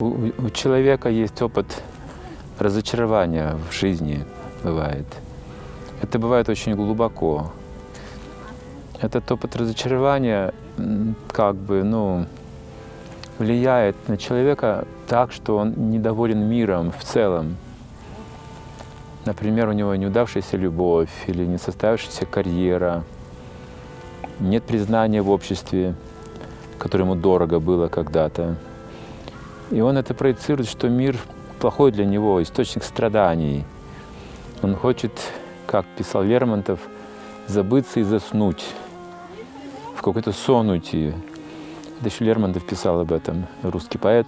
У, человека есть опыт разочарования в жизни, бывает. Это бывает очень глубоко. Этот опыт разочарования как бы, ну, влияет на человека так, что он недоволен миром в целом. Например, у него неудавшаяся любовь или не состоявшаяся карьера, нет признания в обществе, которое ему дорого было когда-то. И он это проецирует, что мир плохой для него, источник страданий. Он хочет, как писал Лермонтов, забыться и заснуть, в какой-то сон уйти. Это еще Лермонтов писал об этом, русский поэт,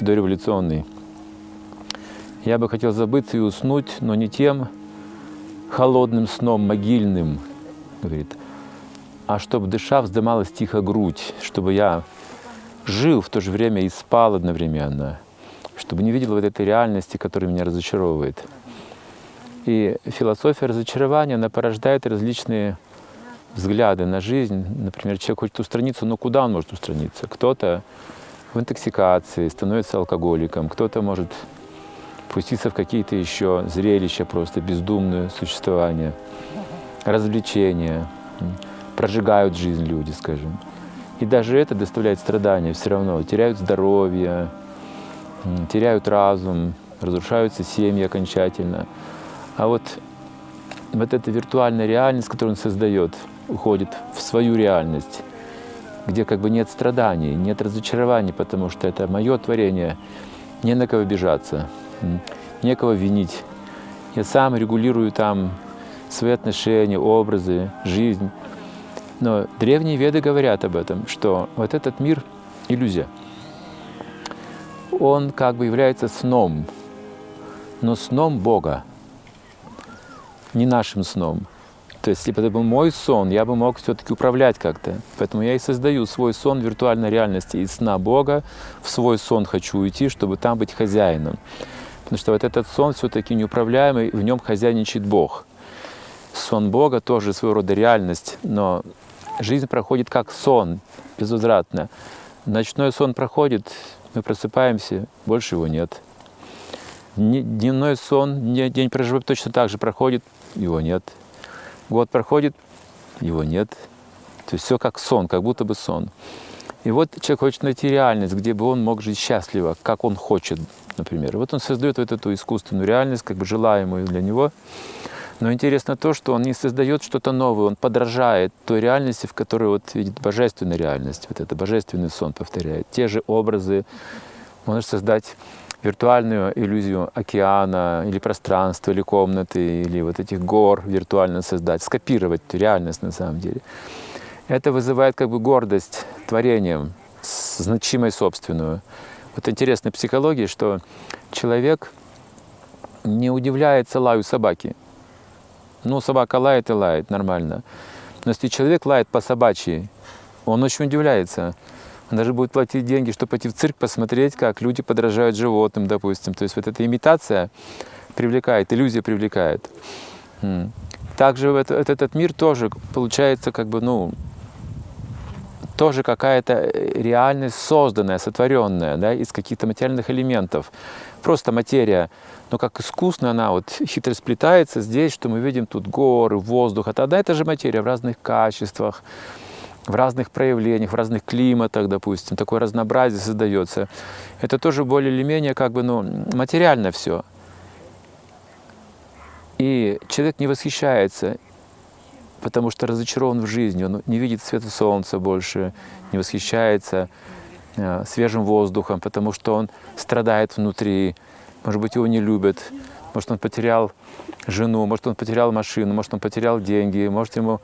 дореволюционный. Я бы хотел забыться и уснуть, но не тем холодным сном могильным, говорит, а чтобы дыша вздымалась тихо грудь, чтобы я жил в то же время и спал одновременно, чтобы не видел вот этой реальности, которая меня разочаровывает. И философия разочарования, она порождает различные взгляды на жизнь. Например, человек хочет устраниться, но куда он может устраниться? Кто-то в интоксикации становится алкоголиком, кто-то может пуститься в какие-то еще зрелища, просто бездумное существование, развлечения, прожигают жизнь люди, скажем. И даже это доставляет страдания все равно. Теряют здоровье, теряют разум, разрушаются семьи окончательно. А вот, вот эта виртуальная реальность, которую он создает, уходит в свою реальность, где как бы нет страданий, нет разочарований, потому что это мое творение, не на кого обижаться, некого винить. Я сам регулирую там свои отношения, образы, жизнь. Но древние веды говорят об этом, что вот этот мир — иллюзия. Он как бы является сном, но сном Бога, не нашим сном. То есть, если бы это был мой сон, я бы мог все-таки управлять как-то. Поэтому я и создаю свой сон виртуальной реальности. Из сна Бога в свой сон хочу уйти, чтобы там быть хозяином. Потому что вот этот сон все-таки неуправляемый, в нем хозяйничает Бог. Сон Бога тоже своего рода реальность, но жизнь проходит как сон, безвозвратно. Ночной сон проходит, мы просыпаемся, больше его нет. Дневной сон, день проживаем точно так же проходит, его нет. Год проходит, его нет. То есть все как сон, как будто бы сон. И вот человек хочет найти реальность, где бы он мог жить счастливо, как он хочет, например. Вот он создает вот эту искусственную реальность, как бы желаемую для него. Но интересно то, что он не создает что-то новое, он подражает той реальности, в которой вот видит божественную реальность. Вот это божественный сон повторяет. Те же образы. Можешь создать виртуальную иллюзию океана или пространства, или комнаты, или вот этих гор виртуально создать, скопировать реальность на самом деле. Это вызывает как бы гордость творением, значимой собственную. Вот интересная психология, что человек не удивляется лаю собаки. Ну, собака лает и лает, нормально. Но если человек лает по собачьи, он очень удивляется. Он даже будет платить деньги, чтобы пойти в цирк посмотреть, как люди подражают животным, допустим. То есть вот эта имитация привлекает, иллюзия привлекает. Также в это- этот мир тоже получается как бы, ну, тоже какая-то э, реальность созданная, сотворенная, да, из каких-то материальных элементов. Просто материя, но как искусно она вот хитро сплетается здесь, что мы видим тут горы, воздух. А тогда это же материя в разных качествах, в разных проявлениях, в разных климатах, допустим. Такое разнообразие создается. Это тоже более или менее как бы, ну, материально все. И человек не восхищается потому что разочарован в жизни, он не видит света солнца больше, не восхищается э, свежим воздухом, потому что он страдает внутри, может быть, его не любят, может, он потерял жену, может, он потерял машину, может, он потерял деньги, может, ему,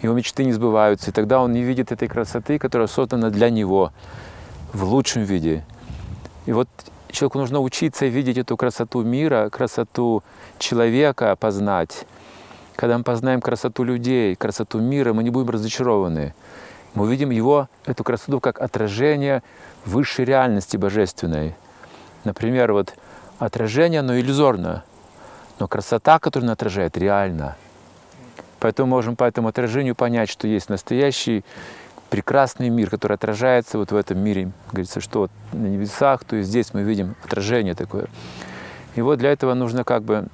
его мечты не сбываются, и тогда он не видит этой красоты, которая создана для него в лучшем виде. И вот человеку нужно учиться видеть эту красоту мира, красоту человека познать, когда мы познаем красоту людей, красоту мира, мы не будем разочарованы. Мы увидим его, эту красоту, как отражение высшей реальности божественной. Например, вот отражение, оно иллюзорно, но красота, которую оно отражает, реальна. Поэтому можем по этому отражению понять, что есть настоящий прекрасный мир, который отражается вот в этом мире. Говорится, что на небесах, то есть здесь мы видим отражение такое. И вот для этого нужно как бы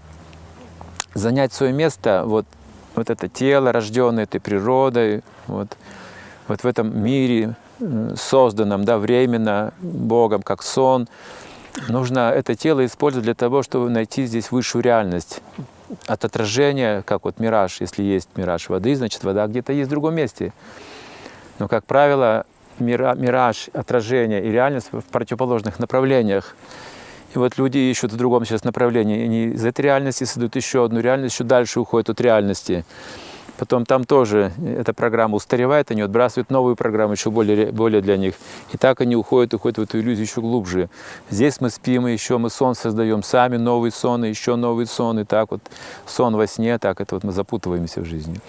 занять свое место, вот, вот это тело, рожденное этой природой, вот, вот в этом мире, созданном да, временно Богом, как сон. Нужно это тело использовать для того, чтобы найти здесь высшую реальность. От отражения, как вот мираж, если есть мираж воды, значит вода где-то есть в другом месте. Но, как правило, мира- мираж, отражение и реальность в противоположных направлениях. И вот люди ищут в другом сейчас направлении. Они из этой реальности создают еще одну реальность, еще дальше уходят от реальности. Потом там тоже эта программа устаревает, они отбрасывают новую программу, еще более, более для них. И так они уходят, уходят в эту иллюзию еще глубже. Здесь мы спим, и еще мы сон создаем сами, новый сон, и еще новый сон. И так вот сон во сне, так это вот мы запутываемся в жизни.